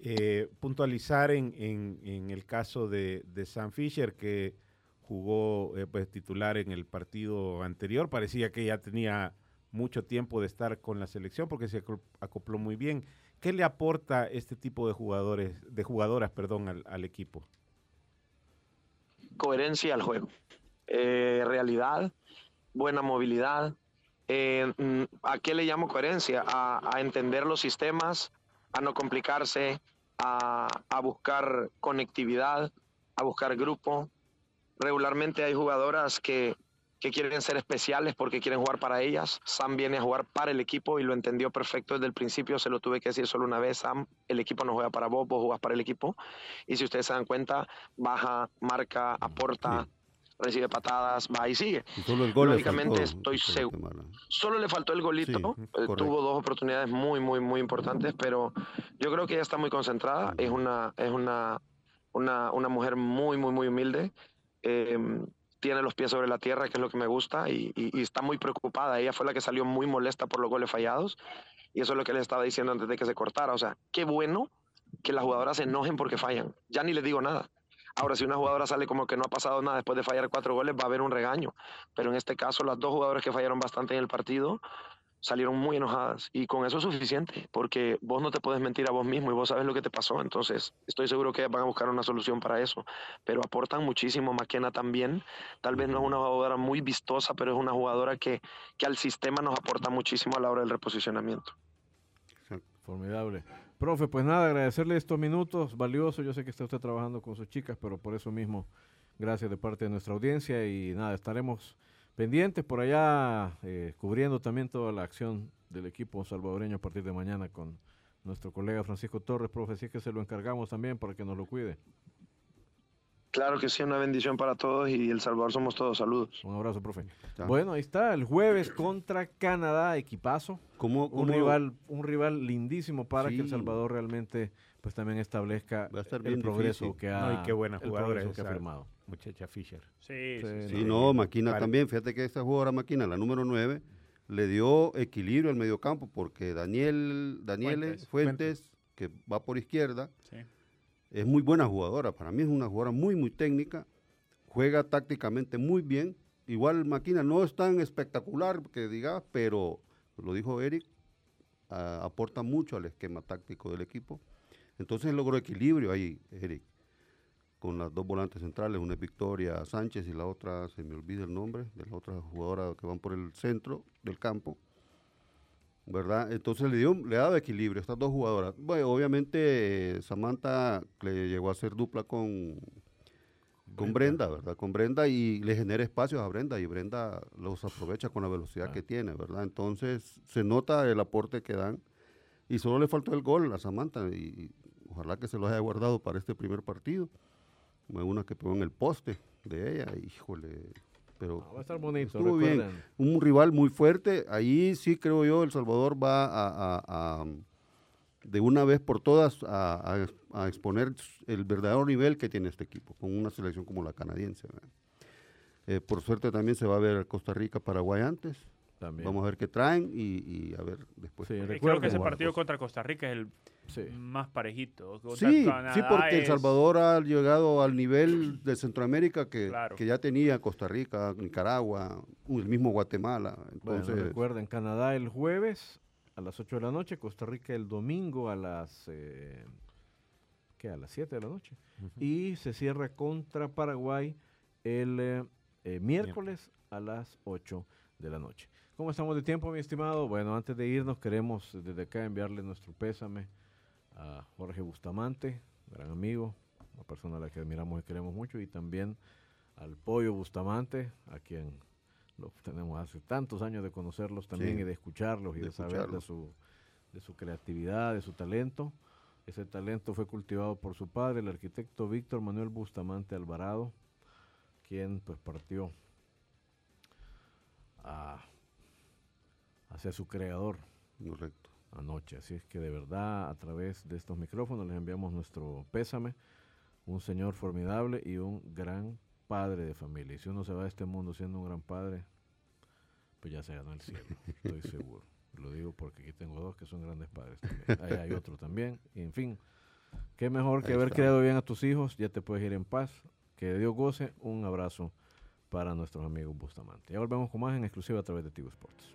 eh, puntualizar en, en- en el caso de, de Sam Fisher, que jugó eh, pues, titular en el partido anterior. Parecía que ya tenía mucho tiempo de estar con la selección porque se acopló muy bien. ¿Qué le aporta este tipo de jugadores, de jugadoras, perdón, al, equipo? coherencia al juego. Eh, realidad, buena movilidad. Eh, mm, ¿A qué le llamo coherencia? A, entender los sistemas, a no complicarse, a buscar conectividad, a buscar grupo. Regularmente hay jugadoras que, que quieren ser especiales porque quieren jugar para ellas. Sam viene a jugar para el equipo y lo entendió perfecto desde el principio. Se lo tuve que decir solo una vez. Sam, el equipo no juega para vos, vos jugás para el equipo. Y si ustedes se dan cuenta, baja, marca, aporta, recibe patadas, va y sigue. Solo el gol Lógicamente faltó estoy seguro. Solo le faltó el golito. Sí, eh, tuvo dos oportunidades muy, muy, muy importantes, pero yo creo que ella está muy concentrada. Es una, es una, una, una mujer muy, muy, muy humilde. Eh, tiene los pies sobre la tierra, que es lo que me gusta, y, está muy preocupada. Ella fue la que salió muy molesta por los goles fallados, y eso es lo que le estaba diciendo antes de que se cortara. O sea, qué bueno que las jugadoras se enojen porque fallan. Ya ni les digo nada. Ahora, si una jugadora sale como que no ha pasado nada después de fallar cuatro goles, va a haber un regaño. Pero en este caso, las dos jugadoras que fallaron bastante en el partido salieron muy enojadas. Y con eso es suficiente, porque vos no te puedes mentir a vos mismo y vos sabes lo que te pasó. Entonces, estoy seguro que van a buscar una solución para eso. Pero aportan muchísimo. McKenna también. Tal vez no es una jugadora muy vistosa, pero es una jugadora que, que al sistema nos aporta muchísimo a la hora del reposicionamiento. Formidable. Profe, pues nada, agradecerle estos minutos valiosos. Yo sé que está usted trabajando con sus chicas, pero por eso mismo, gracias de parte de nuestra audiencia y nada, estaremos pendientes por allá, eh, cubriendo también toda la acción del equipo salvadoreño a partir de mañana con nuestro colega Francisco Torres, profe, así que se lo encargamos también para que nos lo cuide. Claro que sí, una bendición para todos y El Salvador somos todos. Saludos. Un abrazo, profe. Está. Bueno, ahí está, el jueves contra Canadá, equipazo. ¿Cómo, Un rival, un rival lindísimo para que El Sí. Salvador realmente pues también establezca Va a estar el progreso difícil. que ha, No, y qué buena el progreso es que ha firmado. Muchacha Fisher. Sí, Sí, sí, no, Maquina también. Fíjate que esta jugadora Maquina, la número 9, le dio equilibrio al mediocampo porque Daniel, Daniele Fuentes. Fuentes, que va por izquierda, Sí. es muy buena jugadora. Para mí es una jugadora muy, muy técnica. Juega tácticamente muy bien. Igual Maquina no es tan espectacular que diga, pero lo dijo Eric, aporta mucho al esquema táctico del equipo. Entonces logró equilibrio ahí, Eric, con las dos volantes centrales, una es Victoria Sánchez y la otra, se me olvida el nombre, de la otra jugadora que van por el centro del campo. ¿Verdad? Entonces le, dio, le ha dado equilibrio a estas dos jugadoras. Bueno, obviamente eh, Samantha le llegó a hacer dupla con, con Brenda, ¿verdad? Con Brenda y le genera espacios a Brenda y Brenda los aprovecha con la velocidad que tiene, ¿verdad? Entonces se nota el aporte que dan y solo le faltó el gol a Samantha y, y ojalá que se lo haya guardado para este primer partido. Una que pegó en el poste de ella, híjole, pero Ah, va a estar bonito, estuvo bien. Un rival muy fuerte, ahí sí creo yo El Salvador va a, a- a, de una vez por todas a, a ex- a exponer el verdadero nivel que tiene este equipo, con una selección como la canadiense. Eh, por suerte también se va a ver Costa Rica, Paraguay antes. También. Vamos a ver qué traen y, y a ver después. Sí, Creo que ese partido contra Costa Rica es el Sí. más parejito. Contra Sí, Canadá sí, porque El es- Salvador ha llegado al nivel de Centroamérica que, Claro. que ya tenía Costa Rica, Nicaragua, el mismo Guatemala. Bueno, Entonces, recuerden, Canadá el jueves a las 8 de la noche, Costa Rica el domingo a las, eh, ¿qué? A las 7 de la noche. Y se cierra contra Paraguay el eh, eh, miércoles a las 8 de la noche. ¿Cómo estamos de tiempo, mi estimado? Bueno, antes de irnos queremos desde acá enviarle nuestro pésame a Jorge Bustamante, gran amigo, una persona a la que admiramos y queremos mucho, y también al Pollo Bustamante, a quien lo tenemos hace tantos años de conocerlos también Sí, y de escucharlos y de, de saber de su, de su creatividad, de su talento. Ese talento fue cultivado por su padre, el arquitecto Víctor Manuel Bustamante Alvarado, quien pues partió a- hacia su creador correcto. anoche. Así es que de verdad a través de estos micrófonos les enviamos nuestro pésame. Un señor formidable y un gran padre de familia. Y si uno se va de este mundo siendo un gran padre, pues ya se ganó el cielo, estoy seguro. Lo digo porque aquí tengo dos que son grandes padres también. Ahí hay otro también. Y en fin, qué mejor que haber está. criado bien a tus hijos. Ya te puedes ir en paz. Que Dios goce. Un abrazo para nuestros amigos Bustamante. Ya volvemos con más en exclusiva a través de Tigo Sports.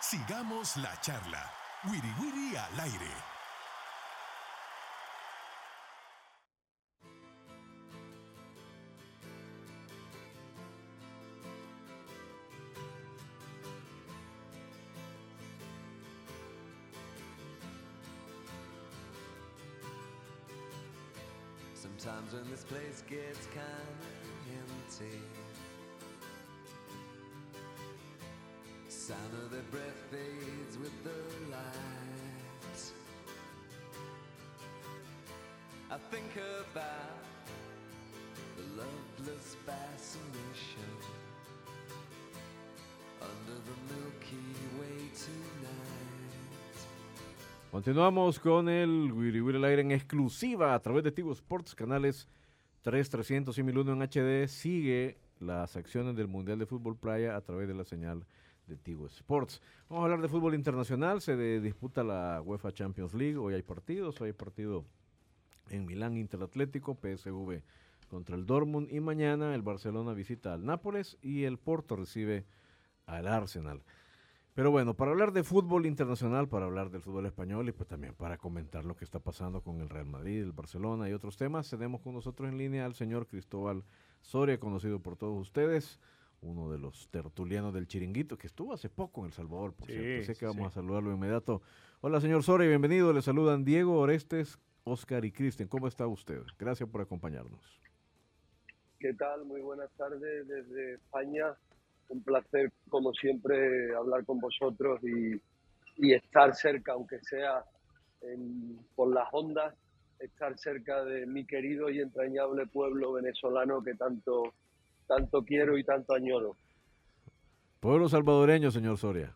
Sigamos la charla. Wiri Wiri al aire. Sometimes when this place gets kind of empty, sound of their breath fades with the lights. I think about the loveless fascination under the Milky Way tonight. Continuamos con el Wiri Wiri aire en exclusiva a través de Tigo Sports, canales 3, 300 y 1001 en HD. Sigue las acciones del Mundial de Fútbol Playa a través de la señal de Tigo Sports. Vamos a hablar de fútbol internacional. Se disputa la UEFA Champions League. Hoy hay partidos. Hoy hay partido en Milán Interatlético, PSV contra el Dortmund. Y mañana el Barcelona visita al Nápoles y el Porto recibe al Arsenal. Pero bueno, para hablar de fútbol internacional, para hablar del fútbol español y pues también para comentar lo que está pasando con el Real Madrid, el Barcelona y otros temas, tenemos con nosotros en línea al señor Cristóbal Soria, conocido por todos ustedes, uno de los tertulianos del Chiringuito, que estuvo hace poco en El Salvador, por Sí, cierto. Sé que vamos sí. a saludarlo de inmediato. Hola, señor Soria, bienvenido. Le saludan Diego, Orestes, Oscar y Cristian. ¿Cómo está usted? Gracias por acompañarnos. ¿Qué tal? Muy buenas tardes desde España. Un placer, como siempre, hablar con vosotros y, y estar cerca, aunque sea en- por las ondas, estar cerca de mi querido y entrañable pueblo venezolano que tanto, tanto quiero y tanto añoro. Pueblo salvadoreño, señor Soria.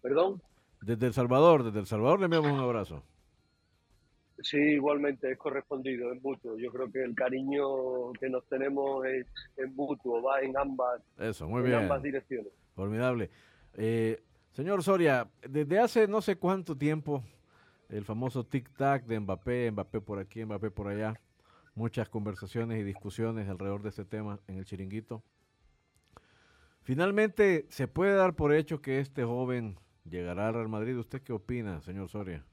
¿Perdón? Desde El Salvador, desde El Salvador le enviamos un abrazo. Sí, igualmente es correspondido, es mutuo. Yo creo que el cariño que nos tenemos es, es mutuo, va en ambas, Eso, muy en bien. ambas direcciones. Formidable. Eh, señor Soria, desde hace no sé cuánto tiempo, el famoso tic-tac de Mbappé, Mbappé por aquí, Mbappé por allá, muchas conversaciones y discusiones alrededor de este tema en el chiringuito. Finalmente, ¿se puede dar por hecho que este joven llegará al Real Madrid? ¿Usted qué opina, señor Soria?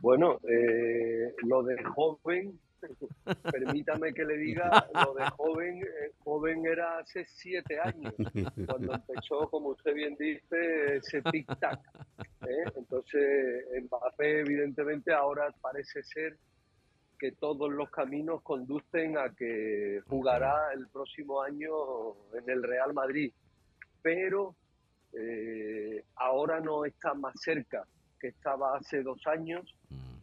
Bueno, eh, lo de joven, permítame que le diga, lo de joven, eh, joven era hace siete años, cuando empezó, como usted bien dice, ese tic-tac. ¿eh? Entonces, evidentemente, ahora parece ser que todos los caminos conducen a que jugará el próximo año en el Real Madrid. Pero eh, ahora no está más cerca que estaba hace dos años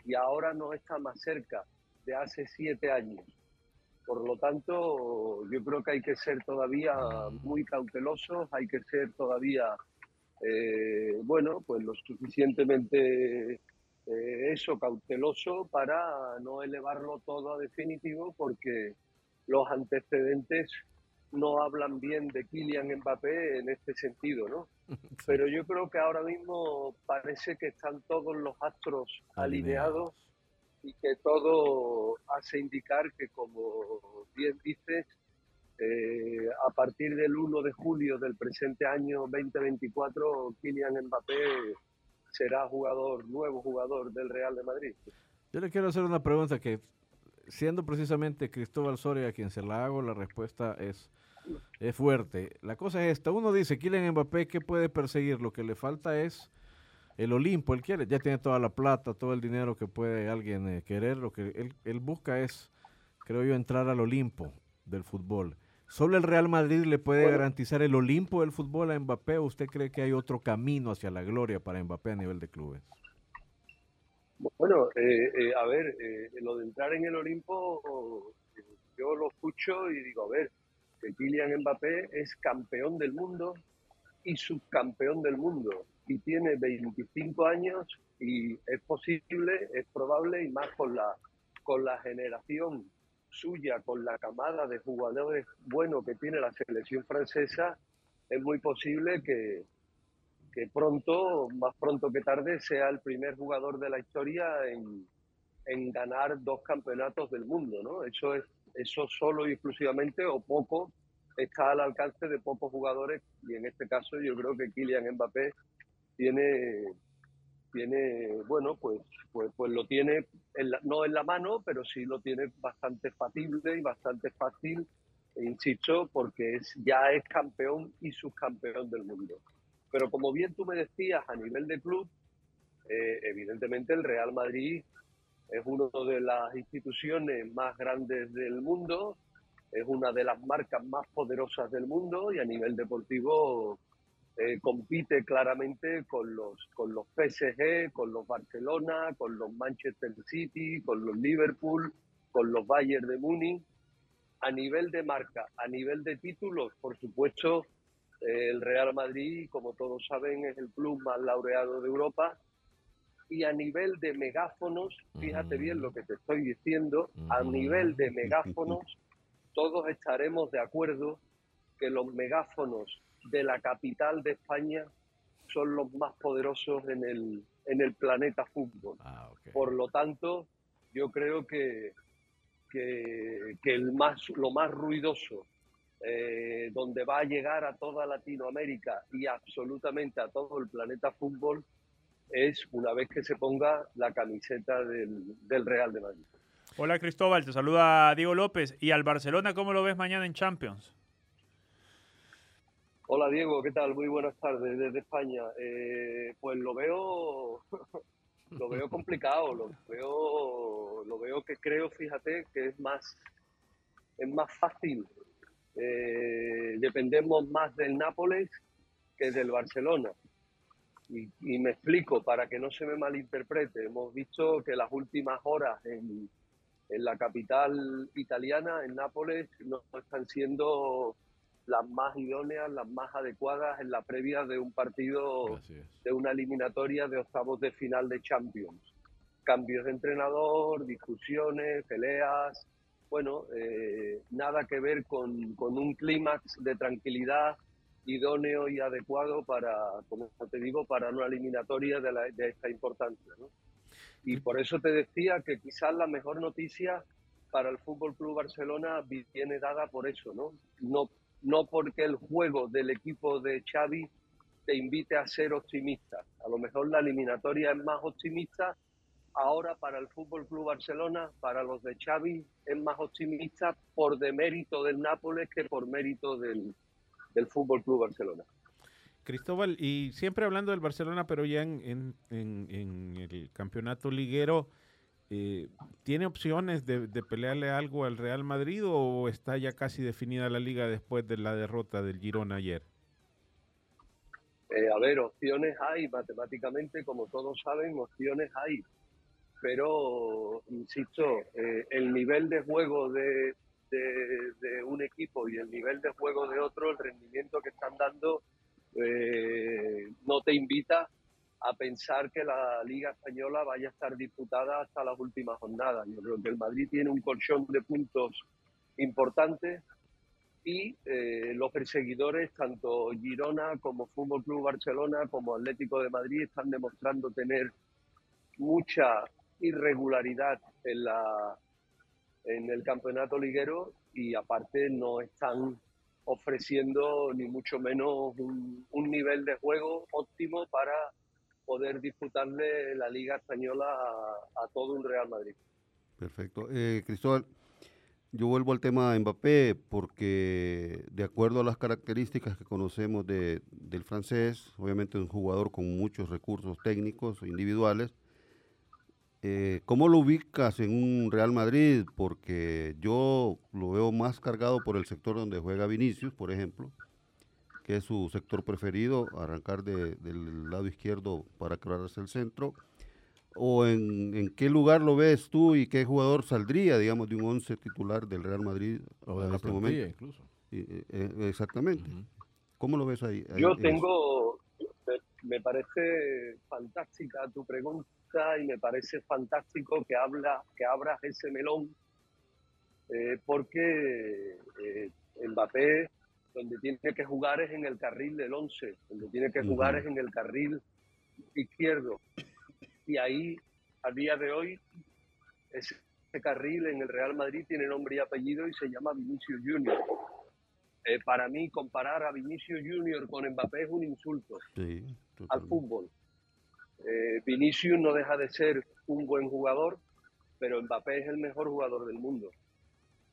y ahora no está más cerca de hace siete años. Por lo tanto, yo creo que hay que ser todavía muy cautelosos, hay que ser todavía, eh, bueno, pues lo suficientemente eh, eso, cauteloso para no elevarlo todo a definitivo porque los antecedentes no hablan bien de Kylian Mbappé en este sentido, ¿no? Pero yo creo que ahora mismo parece que están todos los astros alineados y que todo hace indicar que, como bien dices, eh, a partir del 1 de julio del presente año 2024, Kylian Mbappé será jugador, nuevo jugador del Real de Madrid. Yo le quiero hacer una pregunta que, siendo precisamente Cristóbal Soria a quien se la hago, la respuesta es, es fuerte. La cosa es esta, uno dice, Kylian Mbappé, ¿qué puede perseguir? Lo que le falta es el Olimpo, él quiere, ya tiene toda la plata, todo el dinero que puede alguien eh, querer, lo que él, él busca es, creo yo, entrar al Olimpo del fútbol. ¿Solo el Real Madrid le puede Bueno. garantizar el Olimpo del fútbol a Mbappé o usted cree que hay otro camino hacia la gloria para Mbappé a nivel de clubes? Bueno, eh, eh, a ver, eh, lo de entrar en el Olimpo, eh, yo lo escucho y digo, a ver, que Kylian Mbappé es campeón del mundo y subcampeón del mundo y tiene 25 años y es posible, es probable y más con la con la generación suya, con la camada de jugadores buenos que tiene la selección francesa, es muy posible que, que pronto, más pronto que tarde, sea el primer jugador de la historia en, en ganar dos campeonatos del mundo, ¿no? Eso es eso solo y exclusivamente o poco está al alcance de pocos jugadores y en este caso yo creo que Kylian Mbappé tiene tiene bueno pues pues pues lo tiene no en la mano pero sí lo tiene bastante factible y bastante fácil e insisto porque es ya es campeón y subcampeón del mundo. Pero como bien tú me decías a nivel de club eh, evidentemente el Real Madrid es una de las instituciones más grandes del mundo, es una de las marcas más poderosas del mundo y a nivel deportivo eh, compite claramente con los, con los PSG, con los Barcelona, con los Manchester City, con los Liverpool, con los Bayern de Múnich. A nivel de marca, a nivel de títulos, por supuesto, eh, el Real Madrid, como todos saben, es el club más laureado de Europa y a nivel de megáfonos, fíjate bien lo que te estoy diciendo, a nivel de megáfonos, todos estaremos de acuerdo que los megáfonos de la capital de España son los más poderosos en el, en el planeta fútbol. Por lo tanto, yo creo que, que, que el más, lo más ruidoso, eh, donde va a llegar a toda Latinoamérica y absolutamente a todo el planeta fútbol, es una vez que se ponga la camiseta del, del Real de Madrid. Hola Cristóbal, te saluda Diego López. ¿Y al Barcelona cómo lo ves mañana en Champions? Hola Diego, ¿qué tal? Muy buenas tardes desde España. Eh, pues lo veo, lo veo complicado, lo veo, lo veo que creo, fíjate, que es más, es más fácil. Eh, dependemos más del Nápoles que del Barcelona. Y, me explico para que no se me malinterprete. Hemos visto que las últimas horas en la capital italiana, en Nápoles, no están siendo las más idóneas, las más adecuadas en la previa de un partido, de una eliminatoria de octavos de final de Champions. Cambios de entrenador, discusiones, peleas, bueno, eh, nada que ver con, con un clímax de tranquilidad idóneo y adecuado para, como te digo, para una eliminatoria de, la- de esta importancia. ¿no? Y por eso te decía que quizás la mejor noticia para el Fútbol Club Barcelona viene dada por eso, ¿no? No, no porque el juego del equipo de Xavi te invite a ser optimista. A lo mejor la eliminatoria es más optimista. Ahora para el Fútbol Club Barcelona, para los de Xavi, es más optimista por demérito del Nápoles que por mérito del, Fútbol Club Barcelona. Cristóbal, y siempre hablando del Barcelona, pero ya en el campeonato liguero, eh, ¿tiene opciones de, de pelearle algo al Real Madrid o está ya casi definida la liga después de la derrota del Girona ayer? Eh, a ver, opciones hay, matemáticamente, como todos saben, opciones hay. Pero, insisto, eh, el nivel de juego de, de- de un equipo y el nivel de juego de otro, el rendimiento que están dando, eh, no te invita a pensar que la Liga Española vaya a estar disputada hasta las últimas jornadas. Yo creo que el Madrid tiene un colchón de puntos importantes y eh, los perseguidores, tanto Girona como Fútbol Club Barcelona como Atlético de Madrid, están demostrando tener mucha irregularidad en la en el campeonato liguero y aparte no están ofreciendo ni mucho menos un, un nivel de juego óptimo para poder disputarle la Liga Española a, todo un Real Madrid. Perfecto. Eh, Cristóbal, yo vuelvo al tema de Mbappé porque de acuerdo a las características que conocemos de- del francés, obviamente es un jugador con muchos recursos técnicos e individuales. Eh, ¿Cómo lo ubicas en un Real Madrid? Porque yo lo veo más cargado por el sector donde juega Vinicius, por ejemplo, que es su sector preferido, arrancar de- del lado izquierdo para crear hacia el centro o en, en qué lugar lo ves tú y qué jugador saldría, digamos, de un 11 titular del Real Madrid O de en este momento? incluso. Y, eh, eh, exactamente. ¿Cómo lo ves ahí? ahí Yo tengo, me, me parece fantástica tu pregunta y me parece fantástico que habla, que abras ese melón, eh, porque eh, Mbappé donde tiene que jugar es en el carril del 11, donde tiene que jugar es en el carril izquierdo. Y ahí, a día de hoy, ese carril en el Real Madrid tiene nombre y apellido y se llama Vinicius Junior. Eh, para mí, comparar a Vinicius Junior con Mbappé es un insulto Sí, al fútbol. Eh, Vinicius no deja de ser un buen jugador, pero Mbappé es el mejor jugador del mundo.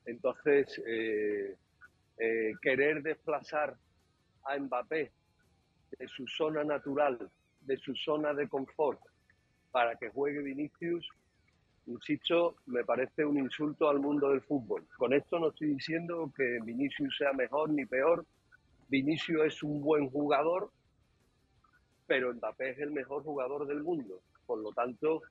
Entonces, eh, eh, querer desplazar a Mbappé de su zona natural, de su zona de confort, para que juegue Vinicius, insisto, me parece un insulto al mundo del fútbol. Con esto no estoy diciendo que Vinicius sea mejor ni peor. Vinicius es un buen jugador, pero Mbappé es el mejor jugador del mundo. Por lo tanto,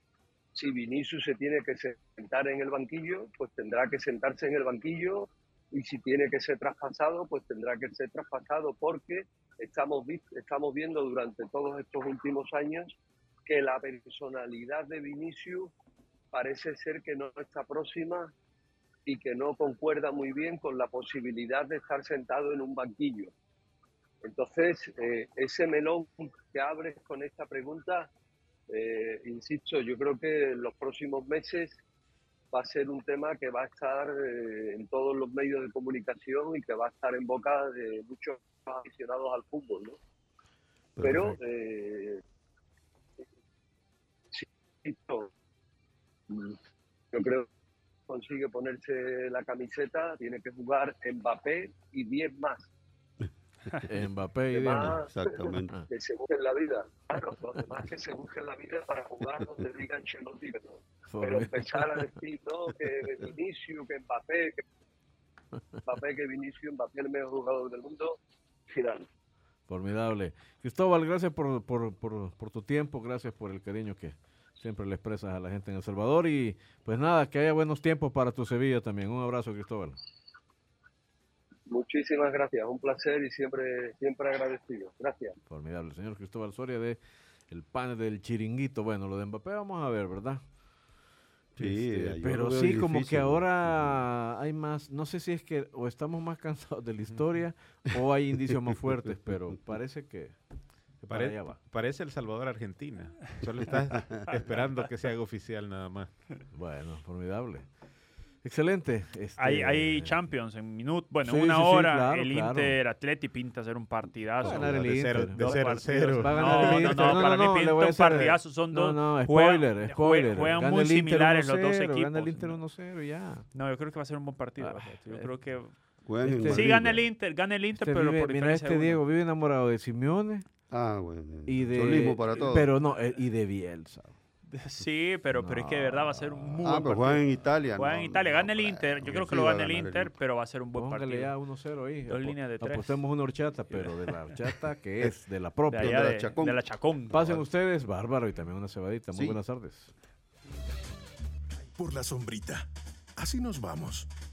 si Vinicius se tiene que sentar en el banquillo, pues tendrá que sentarse en el banquillo y si tiene que ser traspasado, pues tendrá que ser traspasado porque estamos, estamos viendo durante todos estos últimos años que la personalidad de Vinicius parece ser que no está próxima y que no concuerda muy bien con la posibilidad de estar sentado en un banquillo. Entonces, eh, ese melón que abres con esta pregunta, eh, insisto, yo creo que en los próximos meses va a ser un tema que va a estar eh, en todos los medios de comunicación y que va a estar en boca de muchos aficionados al fútbol, ¿no? Pero, eh, mm, yo creo que consigue ponerse la camiseta, tiene que jugar Mbappé y 10 más. Mbappé y Demás, Diana. Exactamente. que se busquen la vida. Claro, los demás que se busquen la vida para jugar donde digan Ancelotti que no. Pero empezar a decir, no, que Vinicius, que Mbappé, que Mbappé, que Vinicius, Mbappé el mejor jugador del mundo, final. Formidable. Cristóbal, gracias por, por, por, por tu tiempo, gracias por el cariño que siempre le expresas a la gente en El Salvador y pues nada, que haya buenos tiempos para tu Sevilla también. Un abrazo, Cristóbal. Muchísimas gracias, un placer y siempre, siempre agradecido. Gracias. Formidable. Señor Cristóbal Soria de el panel del chiringuito. Bueno, lo de Mbappé vamos a ver, ¿verdad? Sí, Este, pero sí, como que ¿no? ahora hay más, no sé si es que o estamos más cansados de la historia o hay indicios más fuertes, pero parece que, que para Pare- allá va. parece El Salvador Argentina. Solo estás esperando que se haga oficial nada más. Bueno, formidable. Excelente. este, Hay, hay Champions en minuto. Bueno, Sí, en una sí, sí, hora claro, el claro. Inter Atleti pinta ser un partidazo. Va a ganar el de cero, Inter. de Dos cero, partidos. cero. Va a ganar No, el no, no, para mí pinta un hacer- partidazo, son No, dos- no, juegan- spoiler, spoiler. juegan Gana muy el similares los dos 1-0, Gana el equipos. Inter 1-0 y ya. No, yo creo que va a ser un buen partido. Ah, yo eh, creo que Este- sí gana el. Inter, gana el Inter, Este pero vive- por mira, este uno. Diego vive enamorado de Simeone Ah, bueno. y de... Para todos. Pero no, eh, y de Bielsa. Sí, pero, pero es que de verdad va a ser un muy ah, buen pero partido. juegan en Italia. Juegan no, en Italia, no, gana el hombre, Inter. Yo creo que sí lo gana el Inter, pero va a ser un buen Póngale partido. ya 1-0 ahí. Dos líneas de tres. Apostemos una horchata, pero de la horchata que es, de la propia. de la Chacón. de la Chacón. Pasen ustedes, bárbaro, y también una cebadita. Muy Sí. buenas tardes. por la sombrita. Así nos vamos,